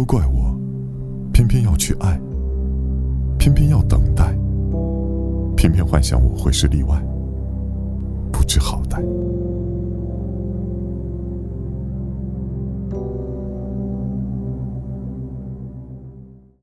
都怪我偏偏要去爱偏偏要等待偏偏幻想我会是例外不知好歹。